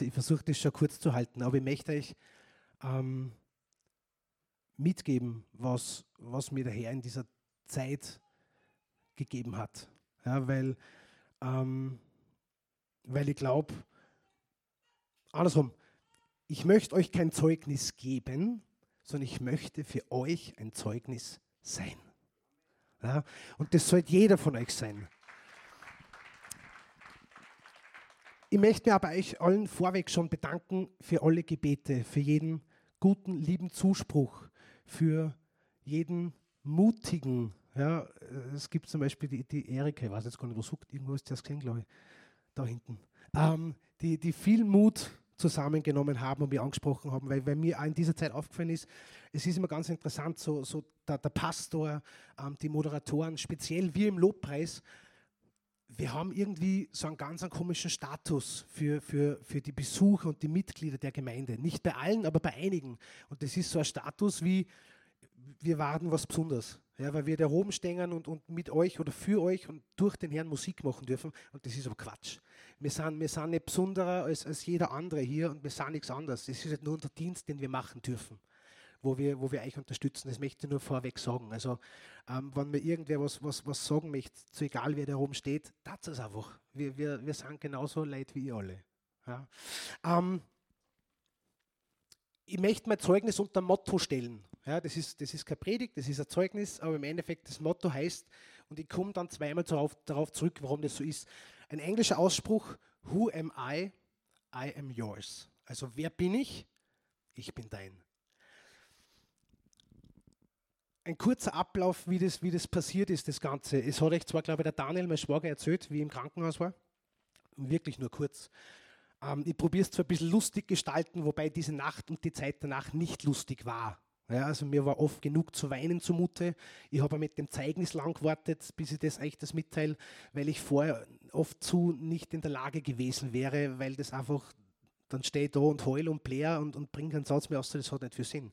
Ich versuche das schon kurz zu halten, aber ich möchte euch ähm, mitgeben, was, was mir der Herr in dieser Zeit gegeben hat. Ja, weil, ähm, weil ich glaube, andersrum, ich möchte euch kein Zeugnis geben, sondern ich möchte für euch ein Zeugnis sein. Ja, und das sollte jeder von euch sein. Ich möchte mir aber euch allen vorweg schon bedanken für alle Gebete, für jeden guten, lieben Zuspruch, für jeden mutigen. Ja, es gibt zum Beispiel die, die Erika, ich weiß jetzt gar nicht, wo sucht, irgendwo ist das gesehen, glaube ich, da hinten, ähm, die, die viel Mut zusammengenommen haben und mir angesprochen haben, weil, weil mir auch in dieser Zeit aufgefallen ist, es ist immer ganz interessant, so, so der, der Pastor, ähm, die Moderatoren, speziell wir im Lobpreis, wir haben irgendwie so einen ganz einen komischen Status für, für, für die Besucher und die Mitglieder der Gemeinde. Nicht bei allen, aber bei einigen. Und das ist so ein Status wie, wir waren was Besonderes. Ja, weil wir da oben stehen und, und mit euch oder für euch und durch den Herrn Musik machen dürfen. Und das ist aber Quatsch. Wir sind, wir sind nicht besonderer als, als jeder andere hier und wir sind nichts anderes. Das ist halt nur unser Dienst, den wir machen dürfen wo wir, wo wir euch unterstützen. Das möchte ich nur vorweg sagen. Also, ähm, wenn mir irgendwer was, was, was sagen möchte, so egal wer da oben steht, das ist einfach. Wir, wir, wir sind genauso leid wie ihr alle. Ja. Ähm, ich möchte mein Zeugnis unter Motto stellen. Ja, das, ist, das ist kein Predigt, das ist ein Zeugnis, aber im Endeffekt das Motto heißt, und ich komme dann zweimal darauf, darauf zurück, warum das so ist. Ein englischer Ausspruch, Who am I? I am yours. Also wer bin ich? Ich bin dein. Ein kurzer Ablauf, wie das, wie das passiert ist, das Ganze. Es hat euch zwar, glaube ich, der Daniel, mein Schwager, erzählt, wie im Krankenhaus war. Wirklich nur kurz. Ähm, ich probiere es zwar ein bisschen lustig gestalten, wobei diese Nacht und die Zeit danach nicht lustig war. Ja, also mir war oft genug zu weinen zumute. Ich habe mit dem Zeugnis lang gewartet, bis ich das euch das mitteile, weil ich vorher oft zu nicht in der Lage gewesen wäre, weil das einfach, dann stehe ich da und heul und plär und, und bringe keinen Satz mehr aus, das hat nicht viel Sinn.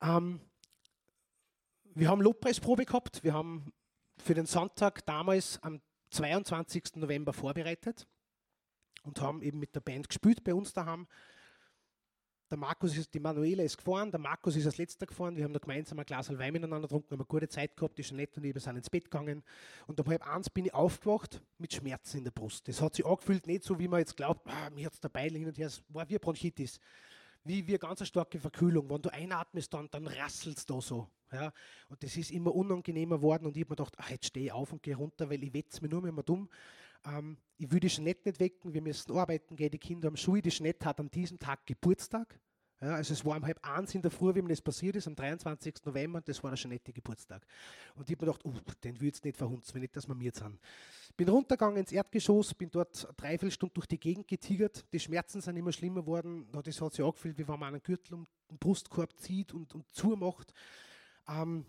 Ähm, wir haben Lobpreisprobe gehabt. Wir haben für den Sonntag damals am 22. November vorbereitet und haben eben mit der Band gespielt bei uns daheim. Der Markus ist, die Manuela ist gefahren, der Markus ist als letzter gefahren. Wir haben da gemeinsam ein Glas Wein miteinander getrunken, haben eine gute Zeit gehabt, die Jeanette und ich sind ins Bett gegangen. Und um halb eins bin ich aufgewacht mit Schmerzen in der Brust. Das hat sich angefühlt, nicht so, wie man jetzt glaubt, ah, mir hat es dabei hin und her, es war wie Bronchitis. Wie, eine ganz starke Verkühlung. Wenn du einatmest, dann, dann rasselt es da so. Ja, und das ist immer unangenehmer worden und ich habe mir gedacht, ach, jetzt stehe ich auf und gehe runter, weil ich wetze mir nur mehr dumm. Ähm, ich will die Jeanette nicht wecken, wir müssen arbeiten gehen, die Kinder haben Schule. Die Jeanette hat an diesem Tag Geburtstag. Ja, also es war um halb eins in der Früh, wie mir das passiert ist, am 23. November, und das war der Jeanette Geburtstag. Und ich habe mir gedacht, uh, den will ich nicht verhunzen, wenn nicht, dass wir mir haben. Bin runtergegangen ins Erdgeschoss, bin dort dreiviertel Stunden durch die Gegend getigert. Die Schmerzen sind immer schlimmer geworden. Das hat sich angefühlt, wie wenn man einen Gürtel um den Brustkorb zieht und, und zumacht. Ähm,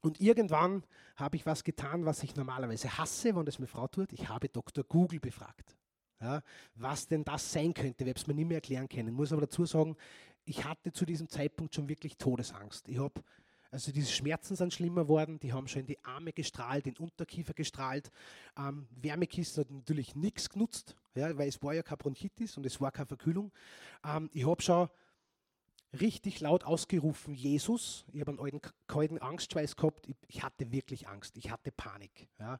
und irgendwann habe ich was getan, was ich normalerweise hasse, wenn das meine Frau tut. Ich habe Dr. Google befragt. Ja, was denn das sein könnte, ich habe es mir nicht mehr erklären können. Ich muss aber dazu sagen, ich hatte zu diesem Zeitpunkt schon wirklich Todesangst. Ich habe, also diese Schmerzen sind schlimmer geworden, die haben schon in die Arme gestrahlt, den Unterkiefer gestrahlt. Ähm, Wärmekissen hat natürlich nichts genutzt, ja, weil es war ja keine Bronchitis und es war keine Verkühlung. Ähm, ich habe schon richtig laut ausgerufen, Jesus. Ich habe einen alten, kalten Angstschweiß gehabt. Ich, ich, hatte wirklich Angst. Ich hatte Panik. Ja.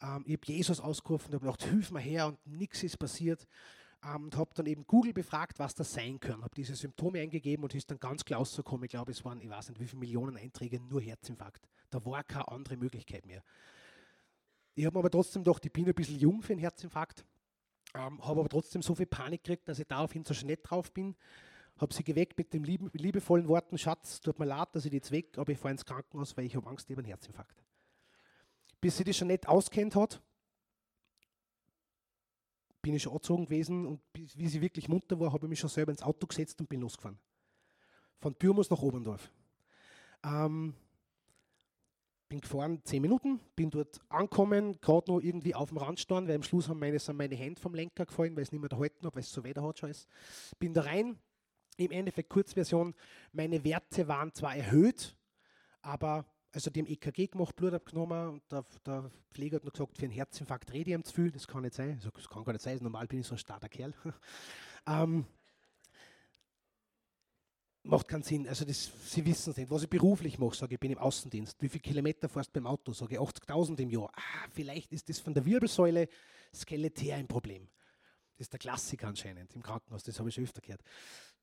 Ähm, ich habe Jesus ausgerufen und habe gedacht, hilf mir her und nichts ist passiert. Ähm, und habe dann eben Google befragt, was das sein kann. Habe diese Symptome eingegeben und ist dann ganz klar rausgekommen. Ich glaube, es waren, ich weiß nicht, wie viele Millionen Einträge, nur Herzinfarkt. Da war keine andere Möglichkeit mehr. Ich habe aber trotzdem gedacht, ich bin ein bisschen jung für einen Herzinfarkt. Ähm, habe aber trotzdem so viel Panik gekriegt, dass ich daraufhin so schnell drauf bin habe sie geweckt mit den lieben, liebevollen Worten, Schatz, tut mir leid, dass ich jetzt weg, aber ich fahre ins Krankenhaus, weil ich habe Angst, ich habe einen Herzinfarkt. Bis sie das schon nicht auskennt hat, bin ich schon angezogen gewesen und wie sie wirklich munter war, habe ich mich schon selber ins Auto gesetzt und bin losgefahren. Von Bürmus nach Oberndorf. Ähm, bin gefahren zehn Minuten, bin dort angekommen, gerade noch irgendwie auf dem Rand stehen, weil am Schluss haben meine, sind meine Hände vom Lenker gefallen, weil es nicht mehr da halten habe, weil es so Wetter hat schon. Bin da rein, im Endeffekt Kurzversion, meine Werte waren zwar erhöht, aber Also die haben EKG gemacht, Blut abgenommen und der, der Pfleger hat noch gesagt, für einen Herzinfarkt rede ich ihm zu das kann nicht sein. Ich sage, das kann gar nicht sein, normal bin ich so ein starker Kerl. ähm, macht keinen Sinn. Also das, Sie wissen es nicht. Was ich beruflich mache, sage ich, bin im Außendienst. Wie viele Kilometer fährst du beim Auto? Sage ich, 80.000 im Jahr. Ah, vielleicht ist das von der Wirbelsäule skeletär ein Problem. Das ist der Klassiker anscheinend im Krankenhaus, das habe ich schon öfter gehört.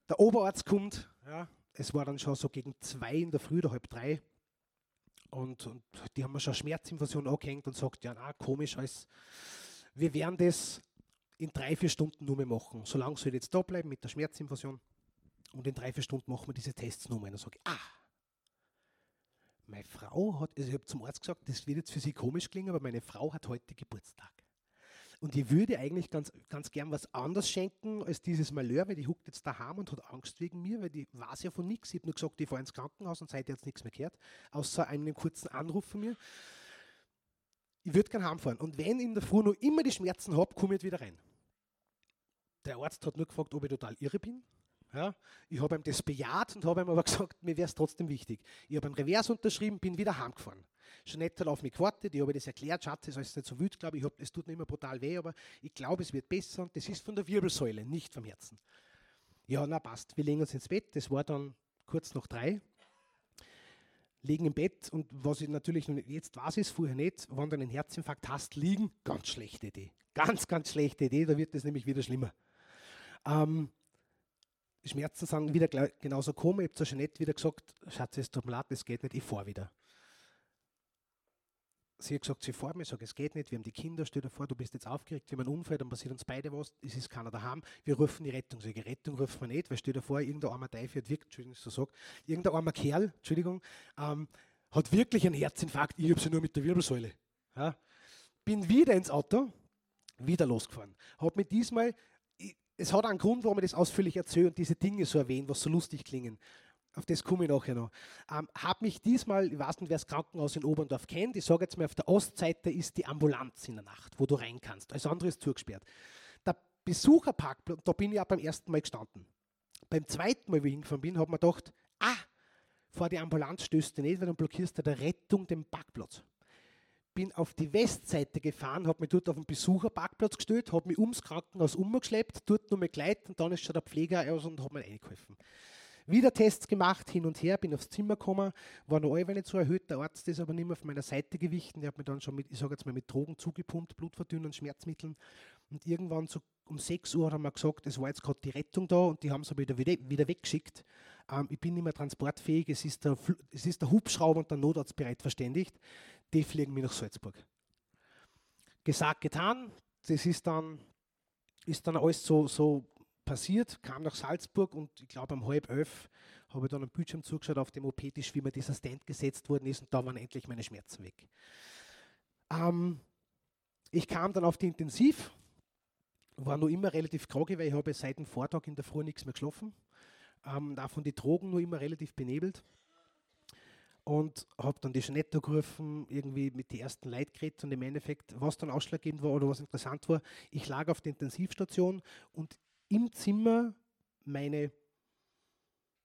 Der Oberarzt kommt, ja, es war dann schon so gegen zwei in der Früh oder halb drei. Und, und die haben mir schon Schmerzinfusion angehängt und sagt, ja, na, komisch, alles. wir werden das in drei, vier Stunden nur mehr machen. Solange soll ich jetzt da bleiben mit der Schmerzinfusion. Und in drei, vier Stunden machen wir diese Tests nochmal. Und dann sage ich, ah, meine Frau hat, also ich habe zum Arzt gesagt, das wird jetzt für Sie komisch klingen, aber meine Frau hat heute Geburtstag. Und ich würde eigentlich ganz, ganz gern was anderes schenken als dieses Malheur, weil die huckt jetzt daheim und hat Angst wegen mir, weil die weiß ja von nichts. Ich habe nur gesagt, ich fahre ins Krankenhaus und seitdem jetzt nichts mehr gehört, außer einem kurzen Anruf von mir. Ich würde gern heimfahren. Und wenn ich in der Früh noch immer die Schmerzen habe, komme ich jetzt wieder rein. Der Arzt hat nur gefragt, ob ich total irre bin. Ja, ich habe ihm das bejaht und habe ihm aber gesagt, mir wäre es trotzdem wichtig. Ich habe ein Revers unterschrieben, bin wieder heimgefahren. Jeanette hat auf mich gewartet, ich habe das erklärt, Schatz, ist alles nicht so wild, glaube ich, es tut nicht mehr brutal weh, aber ich glaube, es wird besser und das ist von der Wirbelsäule, nicht vom Herzen. Ja, na passt, wir legen uns ins Bett, das war dann kurz nach drei, liegen im Bett und was ich natürlich jetzt weiß ist, vorher nicht, wenn du einen Herzinfarkt hast, liegen, ganz schlechte Idee. Ganz, ganz schlechte Idee, da wird es nämlich wieder schlimmer. Ähm, Schmerzen sind wieder genauso komisch. Ich habe zur Jeanette wieder gesagt, Schatz, es tut mir leid, es geht nicht, ich fahre wieder. Sie hat gesagt, sie fährt mir, ich sage, es geht nicht, wir haben die Kinder, stell dir vor, du bist jetzt aufgeregt, wir haben einen Unfall, dann passiert uns beide was, es ist keiner daheim, wir rufen die Rettung. Sag ich, Rettung rufen wir nicht, weil stell dir vor, irgendein armer Teufel hat wirklich, Entschuldigung, so sag, irgendein armer Kerl, Entschuldigung, ähm, hat wirklich einen Herzinfarkt, ich habe sie nur mit der Wirbelsäule. Ja. Bin wieder ins Auto, wieder losgefahren. Habe mir diesmal es hat einen Grund, warum ich das ausführlich erzähle und diese Dinge so erwähne, was so lustig klingen. Auf das komme ich nachher noch. Ähm, habe mich diesmal, ich weiß nicht, wer das Krankenhaus in Oberndorf kennt, ich sage jetzt mal, auf der Ostseite ist die Ambulanz in der Nacht, wo du rein kannst. Alles andere ist zugesperrt. Der Besucherparkplatz, da bin ich auch beim ersten Mal gestanden. Beim zweiten Mal, wie ich hingefahren bin, habe ich mir gedacht, ah, vor die Ambulanz stößt du nicht, weil dann blockierst du der Rettung den Parkplatz bin auf die Westseite gefahren, habe mich dort auf den Besucherparkplatz gestellt, habe mich ums Krankenhaus umgeschleppt, dort nur mal geleitet und dann ist schon der Pfleger aus und hat mir eingeholfen. Wieder Tests gemacht, hin und her, bin aufs Zimmer gekommen, war noch allweil nicht so erhöht, der Arzt ist aber nicht mehr auf meiner Seite gewichen, der hat mir dann schon mit, ich sage jetzt mal, mit Drogen zugepumpt, Blutverdünnern, Schmerzmitteln und irgendwann so um 6 Uhr haben wir gesagt, es war jetzt gerade die Rettung da und die haben sie wieder, wieder weggeschickt. Ähm, ich bin nicht mehr transportfähig, es ist, der, es ist der Hubschrauber und der Notarzt bereit verständigt die fliegen mich nach Salzburg. Gesagt, getan, das ist dann, ist dann alles so, so passiert, kam nach Salzburg und ich glaube um halb elf habe ich dann am Bildschirm zugeschaut auf dem OP-Tisch, wie mir dieser Stand gesetzt worden ist und da waren endlich meine Schmerzen weg. Ähm, ich kam dann auf die Intensiv, war noch immer relativ groggy, weil ich habe seit dem Vortag in der Früh nichts mehr geschlafen. Ähm, davon die Drogen nur immer relativ benebelt und habe dann die Jeanette gerufen, irgendwie mit den ersten Leuten geredet und im Endeffekt, was dann ausschlaggebend war oder was interessant war, ich lag auf der Intensivstation und im Zimmer meine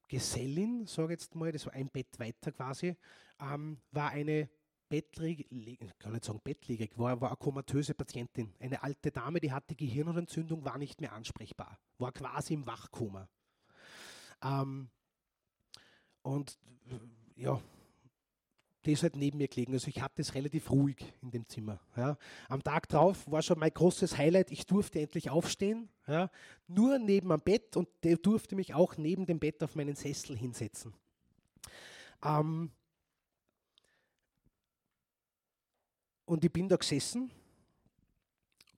Gesellin, sage ich jetzt mal, das war ein Bett weiter quasi, ähm, war eine bettlägerig, kann nicht sagen bettlägerig, war, war eine komatöse Patientin. Eine alte Dame, die hatte Gehirnentzündung, war nicht mehr ansprechbar, war quasi im Wachkoma. Ähm, und ja, die ist halt neben mir gelegen. Also ich hatte es relativ ruhig in dem Zimmer. Ja. Am Tag drauf war schon mein großes Highlight, ich durfte endlich aufstehen, ja. nur neben am Bett und der durfte mich auch neben dem Bett auf meinen Sessel hinsetzen. Ähm und ich bin da gesessen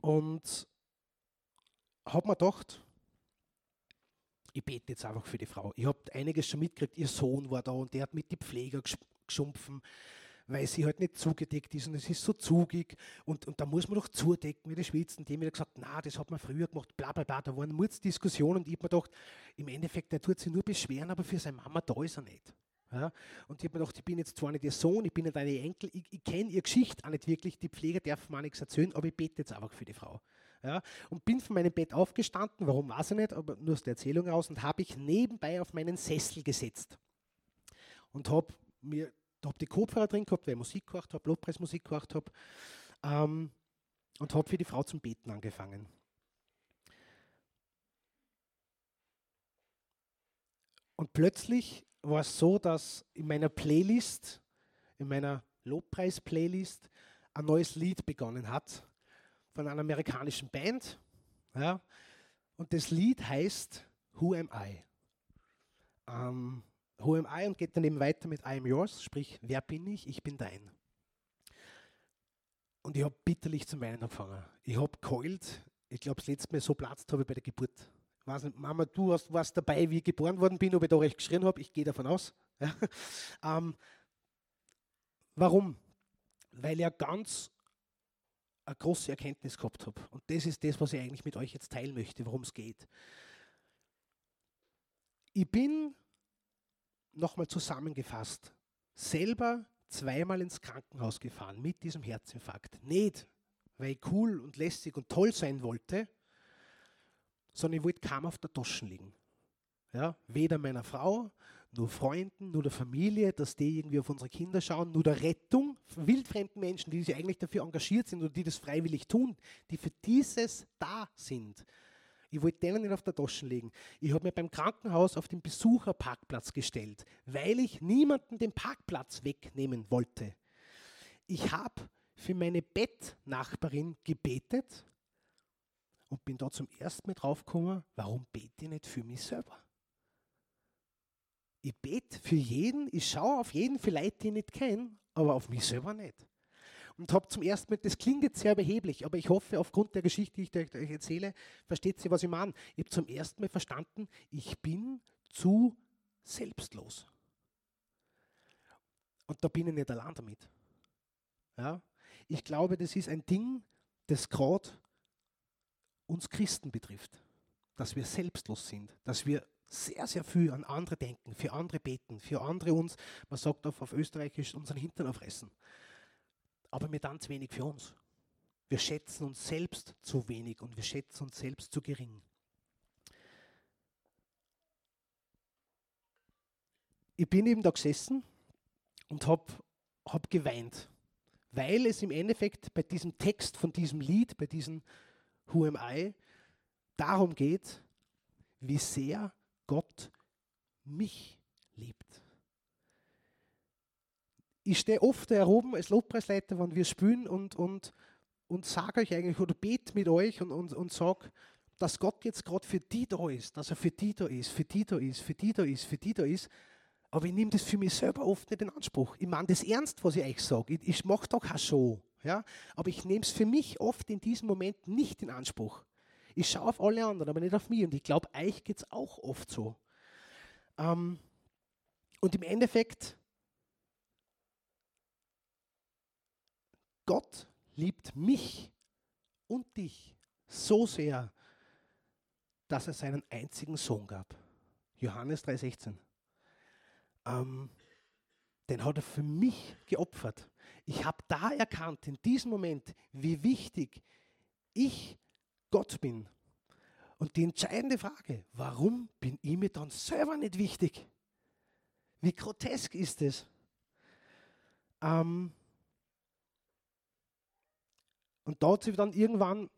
und habe mir gedacht, ich bete jetzt einfach für die Frau. Ich habe einiges schon mitgekriegt, ihr Sohn war da und der hat mit die Pfleger geschumpfen, weil sie halt nicht zugedeckt ist und es ist so zugig und, und da muss man doch zudecken, wie die Schwitzen. Die haben wieder gesagt, na, das hat man früher gemacht, bla bla bla. Da waren Mordsdiskussionen und ich habe mir gedacht, im Endeffekt, der tut sich nur beschweren, aber für seine Mama da ist er nicht. Ja, und ich habe mir gedacht, ich bin jetzt zwar nicht ihr Sohn, ich bin nicht eine Enkel, ich, ich kenne ihre Geschichte auch nicht wirklich, die Pfleger dürfen mir nichts erzählen, aber ich bete jetzt einfach für die Frau. Ja, und bin von meinem Bett aufgestanden, warum weiß ich nicht, aber nur aus der Erzählung aus, und habe ich nebenbei auf meinen Sessel gesetzt und habe mir habe die Kopfhörer drin gehabt, weil ich Musik gehört habe, Lobpreismusik gehört habe. Ähm, und habe für die Frau zum Beten angefangen. Und plötzlich war es so, dass in meiner Playlist, in meiner Lobpreis-Playlist, ein neues Lied begonnen hat von einer amerikanischen Band. Ja, und das Lied heißt Who Am I? Ähm, Who Am I und geht dann eben weiter mit I Am Yours, sprich, wer bin ich? Ich bin dein. Und ich habe bitterlich zu weinen angefangen. Ich habe geheult. Ich glaube, das letzte Mal so platzt habe ich bei der Geburt. Ich weiß nicht, Mama, du warst, warst dabei, wie ich geboren worden bin, ob ich da recht geschrien habe. Ich gehe davon aus. Ja. Ähm, warum? Weil ich ganz eine große Erkenntnis gehabt habe. Und das ist das, was ich eigentlich mit euch jetzt teilen möchte, worum es geht. Ich bin, nochmal zusammengefasst, selber zweimal ins Krankenhaus gefahren mit diesem Herzinfarkt. Nicht, weil ich cool und lästig und toll sein wollte, sondern ich wollte kaum auf der Tasche liegen. Ja, weder meiner Frau, nur Freunden, nur der Familie, dass die irgendwie auf unsere Kinder schauen, nur der Rettung wildfremden Menschen, die sich eigentlich dafür engagiert sind oder die das freiwillig tun, die für dieses da sind. Ich wollte denen nicht auf der Tasche legen. Ich habe mir beim Krankenhaus auf den Besucherparkplatz gestellt, weil ich niemanden den Parkplatz wegnehmen wollte. Ich habe für meine Bettnachbarin gebetet und bin da zum ersten Mal draufgekommen, warum bete ich nicht für mich selber? Ich bete für jeden, ich schaue auf jeden, vielleicht die ich nicht kenne, aber auf mich selber nicht und habe zum ersten Mal, das klingt jetzt sehr beheblich, aber ich hoffe, aufgrund der Geschichte, die ich euch erzähle, versteht sie, was ich meine. Ich habe zum ersten Mal verstanden, ich bin zu selbstlos. Und da bin ich nicht allein damit. Ja? Ich glaube, das ist ein Ding, das gerade uns Christen betrifft. Dass wir selbstlos sind, dass wir sehr, sehr viel an andere denken, für andere beten, für andere uns, man sagt auf, auf Österreichisch, unseren Hintern aufreißen aber wir dann zu wenig für uns. Wir schätzen uns selbst zu wenig und wir schätzen uns selbst zu gering. Ich bin eben da gesessen und habe hab geweint, weil es im Endeffekt bei diesem Text von diesem Lied, bei diesem Who am I, darum geht, wie sehr Gott mich liebt ich stehe oft da oben als Lobpreisleiter, wenn wir spielen und, und, und sage euch eigentlich oder bete mit euch und, und, und sage, dass Gott jetzt gerade für die da ist, dass er für die da ist, für die da ist, für die da ist, für die da ist. Aber ich nehme das für mich selber oft nicht in Anspruch. Ich meine das ernst, was ich euch sage. Ich, ich mache doch keine Show. Ja? Aber ich nehme es für mich oft in diesem Moment nicht in Anspruch. Ich schaue auf alle anderen, aber nicht auf mich. Und ich glaube, euch geht es auch oft so. Ähm, und im Endeffekt Gott liebt mich und dich so sehr, dass er seinen einzigen Sohn gab. Johannes 3,16. Ähm, den hat er für mich geopfert. Ich habe da erkannt, in diesem Moment, wie wichtig ich Gott bin. Und die entscheidende Frage, warum bin ich mir dann selber nicht wichtig? Wie grotesk ist es? Ähm, und da hat sie dann irgendwann,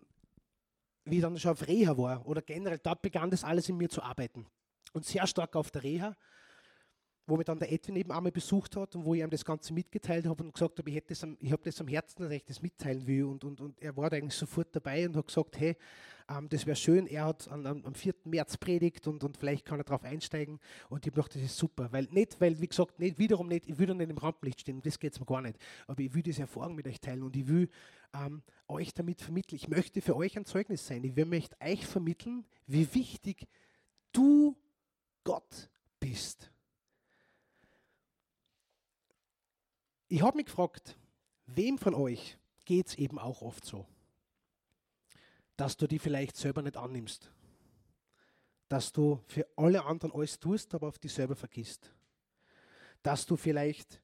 wie ich dann schon auf Reha war, oder generell, dort begann das alles in mir zu arbeiten. Und sehr stark auf der Reha, wo mich dann der Edwin eben einmal besucht hat und wo ich ihm das Ganze mitgeteilt habe und gesagt habe, ich, ich habe das am Herzen, dass ich das mitteilen will. Und, und, und er war da eigentlich sofort dabei und hat gesagt, hey, ähm, das wäre schön. Er hat an, am 4. März predigt und, und vielleicht kann er darauf einsteigen. Und ich habe gedacht, das ist super. Weil nicht, weil, wie gesagt, nicht wiederum nicht, ich dann nicht im Rampenlicht stehen, das geht es mir gar nicht. Aber ich will diese Erfahrung mit euch teilen und ich will ähm, euch damit vermitteln. Ich möchte für euch ein Zeugnis sein. Ich möchte euch vermitteln, wie wichtig du Gott bist. Ich habe mich gefragt, wem von euch geht es eben auch oft so, dass du die vielleicht selber nicht annimmst, dass du für alle anderen alles tust, aber auf dich selber vergisst, dass du vielleicht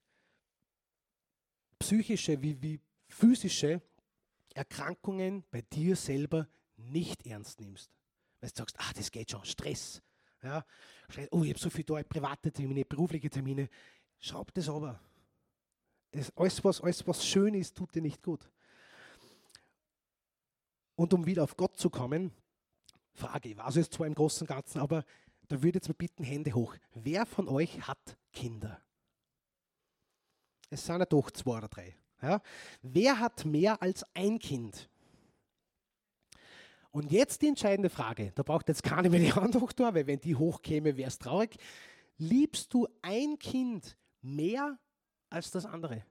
psychische wie, wie physische Erkrankungen bei dir selber nicht ernst nimmst. Weil du sagst, ach, das geht schon, Stress. Ja, oh, ich habe so viel da, private Termine, berufliche Termine. Schraub das aber. Es, alles, was, alles, was schön ist, tut dir nicht gut. Und um wieder auf Gott zu kommen, Frage, ich weiß es zwar im Großen und Ganzen, aber da würde ich jetzt mal bitten, Hände hoch. Wer von euch hat Kinder? Es sind ja doch zwei oder drei. Ja? Wer hat mehr als ein Kind? Und jetzt die entscheidende Frage, da braucht jetzt keine mehr die Hand hoch weil wenn die hochkäme, wäre es traurig. Liebst du ein Kind mehr als das andere?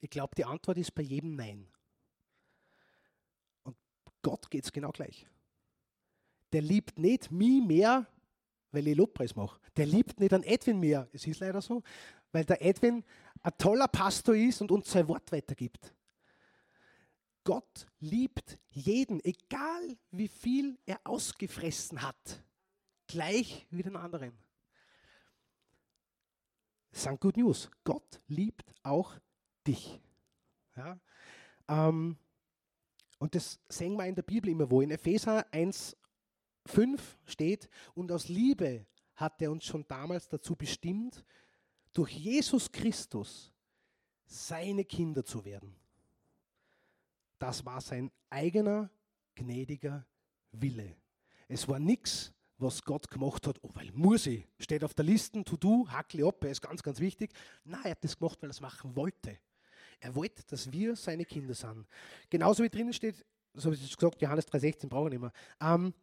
Ich glaube, die Antwort ist bei jedem Nein. Gott geht es genau gleich. Der liebt nicht mich mehr, weil ich Lobpreis mache. Der liebt nicht an Edwin mehr. Es ist leider so, weil der Edwin ein toller Pastor ist und uns sein Wort weitergibt. Gott liebt jeden, egal wie viel er ausgefressen hat, gleich wie den anderen. Das Good News. Gott liebt auch dich. Ja? Ähm, und das sehen wir in der Bibel immer wo. In Epheser 1, 5 steht, und aus Liebe hat er uns schon damals dazu bestimmt, durch Jesus Christus seine Kinder zu werden. Das war sein eigener gnädiger Wille. Es war nichts, was Gott gemacht hat, oh, weil muss ich, steht auf der Liste, to do, hackle ab, ist ganz, ganz wichtig. Nein, er hat das gemacht, weil er es machen wollte. Er wollte, dass wir seine Kinder sind. Genauso wie drinnen steht, so habe ich gesagt, Johannes 3,16 brauche ich nicht mehr. Ähm,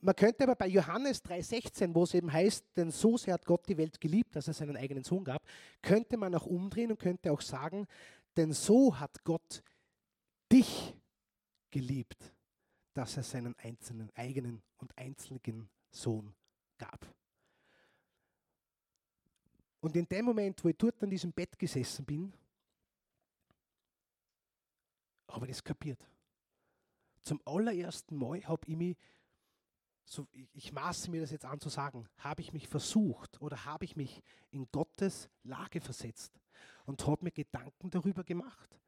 man könnte aber bei Johannes 3,16, wo es eben heißt, denn so sehr hat Gott die Welt geliebt, dass er seinen eigenen Sohn gab, könnte man auch umdrehen und könnte auch sagen, denn so hat Gott dich geliebt, dass er seinen einzelnen, eigenen und einzelnen Sohn gab. Und in dem Moment, wo ich dort an diesem Bett gesessen bin, habe ich das kapiert. Zum allerersten Mal habe ich mich so, ich, maße mir das jetzt an zu sagen, habe ich mich versucht oder habe ich mich in Gottes Lage versetzt und habe mir Gedanken darüber gemacht.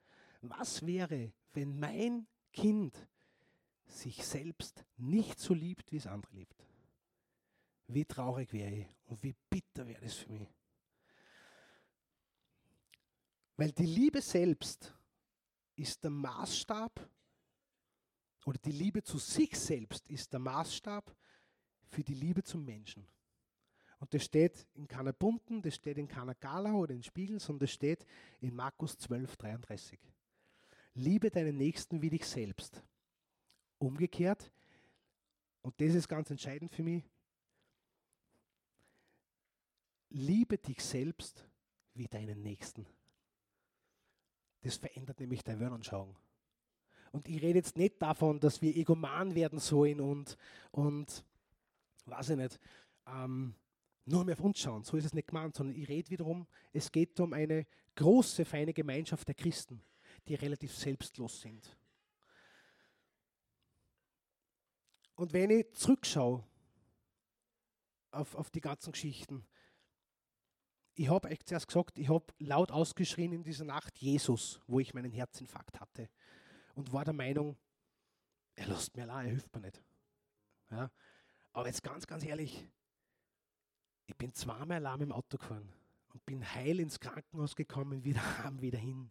Was wäre, wenn mein Kind sich selbst nicht so liebt, wie es andere liebt? Wie traurig wäre ich und wie bitter wäre es für mich. Weil die Liebe selbst ist der Maßstab oder die Liebe zu sich selbst ist der Maßstab für die Liebe zum Menschen. Und das steht in keiner bunten, das steht in keiner Gala oder in Spiegel, sondern das steht in Markus 12, 33. Liebe deinen Nächsten wie dich selbst. Umgekehrt, und das ist ganz entscheidend für mich, liebe dich selbst wie deinen Nächsten. Das verändert nämlich deine Weltanschauung. Und ich rede jetzt nicht davon, dass wir egoman werden sollen und, und weiß ich nicht, ähm, nur mehr auf uns schauen. So ist es nicht gemeint, sondern ich rede wiederum, es geht um eine große, feine Gemeinschaft der Christen, die relativ selbstlos sind. Und wenn ich zurückschaue auf, auf die ganzen Geschichten, ich habe euch zuerst gesagt, ich habe laut ausgeschrien in dieser Nacht Jesus, wo ich meinen Herzinfarkt hatte und war der Meinung, er lässt mir allein, er hilft mir nicht. Ja? Aber jetzt ganz, ganz ehrlich, ich bin zweimal allein im Auto gefahren und bin heil ins Krankenhaus gekommen, wieder heim, wieder hin.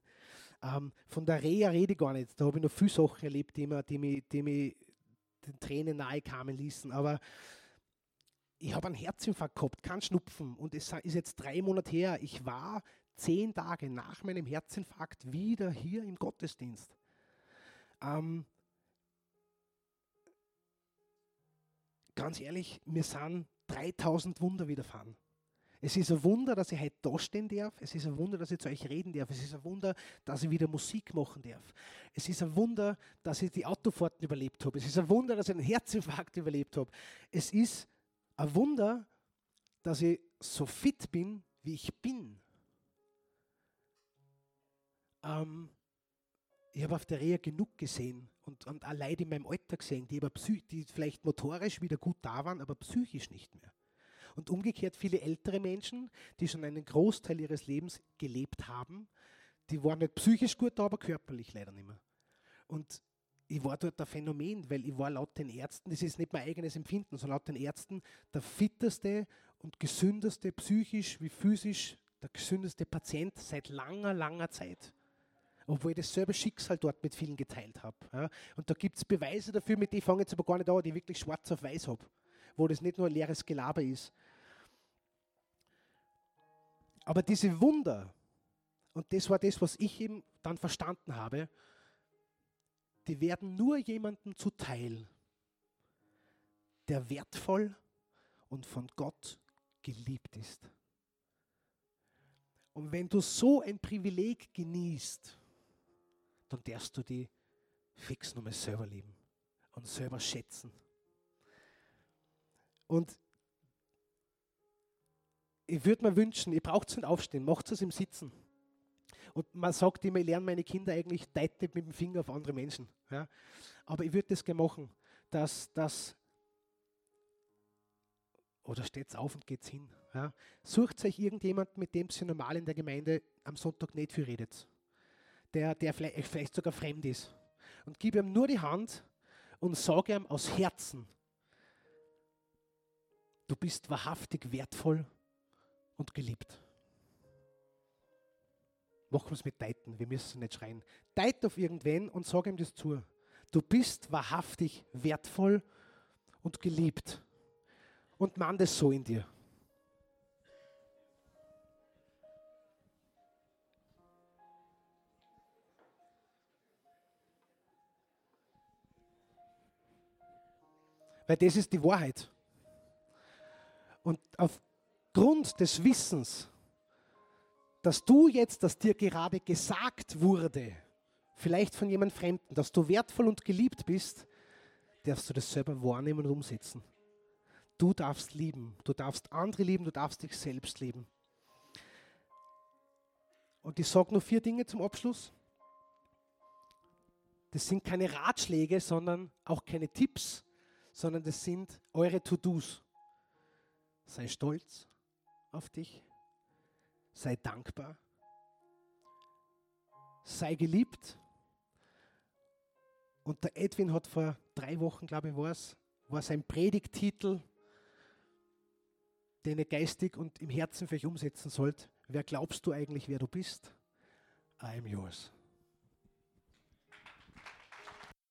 Ähm, von der Reha rede ich gar nicht. Da habe ich noch viele Sachen erlebt, die, mir, die mich den Tränen nahe kamen ließen. Aber ich habe einen Herzinfarkt gehabt, keinen Schnupfen. Und es ist jetzt drei Monate her. Ich war zehn Tage nach meinem Herzinfarkt wieder hier im Gottesdienst. Ähm, ganz ehrlich, mir sind 3000 Wunder widerfahren. Es ist ein Wunder, dass ich heute da stehen darf. Es ist ein Wunder, dass ich zu euch reden darf. Es ist ein Wunder, dass ich wieder Musik machen darf. Es ist ein Wunder, dass ich die Autofahrten überlebt habe. Es ist ein Wunder, dass ich einen Herzinfarkt überlebt habe. Es ist ein Wunder, dass ich so fit bin, wie ich bin. Ähm, ich habe auf der Reha genug gesehen und, und allein in meinem Alter gesehen, die, aber die vielleicht motorisch wieder gut da waren, aber psychisch nicht mehr. Und umgekehrt viele ältere Menschen, die schon einen Großteil ihres Lebens gelebt haben, die waren nicht psychisch gut da, aber körperlich leider nicht mehr. Und ich war dort ein Phänomen, weil ich war laut den Ärzten, das ist nicht mein eigenes Empfinden, sondern laut den Ärzten der fitteste und gesündeste, psychisch wie physisch der gesündeste Patient seit langer, langer Zeit. Obwohl ich dasselbe Schicksal dort mit vielen geteilt habe. Und da gibt es Beweise dafür, mit denen fange ich jetzt aber gar nicht an, die ich wirklich schwarz auf weiß habe. Wo das nicht nur ein leeres Gelaber ist. Aber diese Wunder, und das war das, was ich eben dann verstanden habe, die werden nur jemandem zuteil, der wertvoll und von Gott geliebt ist. Und wenn du so ein Privileg genießt, dann darfst du die fix nochmal selber lieben und selber schätzen. Und ich würde mir wünschen, ihr braucht es nicht aufstehen, macht es im Sitzen. Und man sagt immer, ich lerne meine Kinder eigentlich deite mit dem Finger auf andere Menschen. Ja? Aber ich würde das gerne machen, dass, dass oder steht auf und geht's hin. Ja? Sucht euch irgendjemand, mit dem ihr normal in der Gemeinde am Sonntag nicht viel redet. Der, der vielleicht, vielleicht sogar fremd ist. Und gib ihm nur die Hand und sage ihm aus Herzen, du bist wahrhaftig wertvoll und geliebt. Machen wir es mit Deiten, wir müssen nicht schreien. Deit auf irgendwen und sag ihm das zu. Du bist wahrhaftig wertvoll und geliebt und man das so in dir. Weil das ist die Wahrheit. Und aufgrund des Wissens, dass du jetzt, dass dir gerade gesagt wurde, vielleicht von jemand Fremden, dass du wertvoll und geliebt bist, darfst du das selber wahrnehmen und umsetzen. Du darfst lieben. Du darfst andere lieben. Du darfst dich selbst lieben. Und ich sage nur vier Dinge zum Abschluss. Das sind keine Ratschläge, sondern auch keine Tipps, sondern das sind eure To-Dos. Sei stolz auf dich. Sei dankbar. Sei geliebt. Und der Edwin hat vor drei Wochen, glaube ich, war es, war sein Predigtitel den ihr geistig und im Herzen für euch umsetzen sollt. Wer glaubst du eigentlich, wer du bist? I am yours.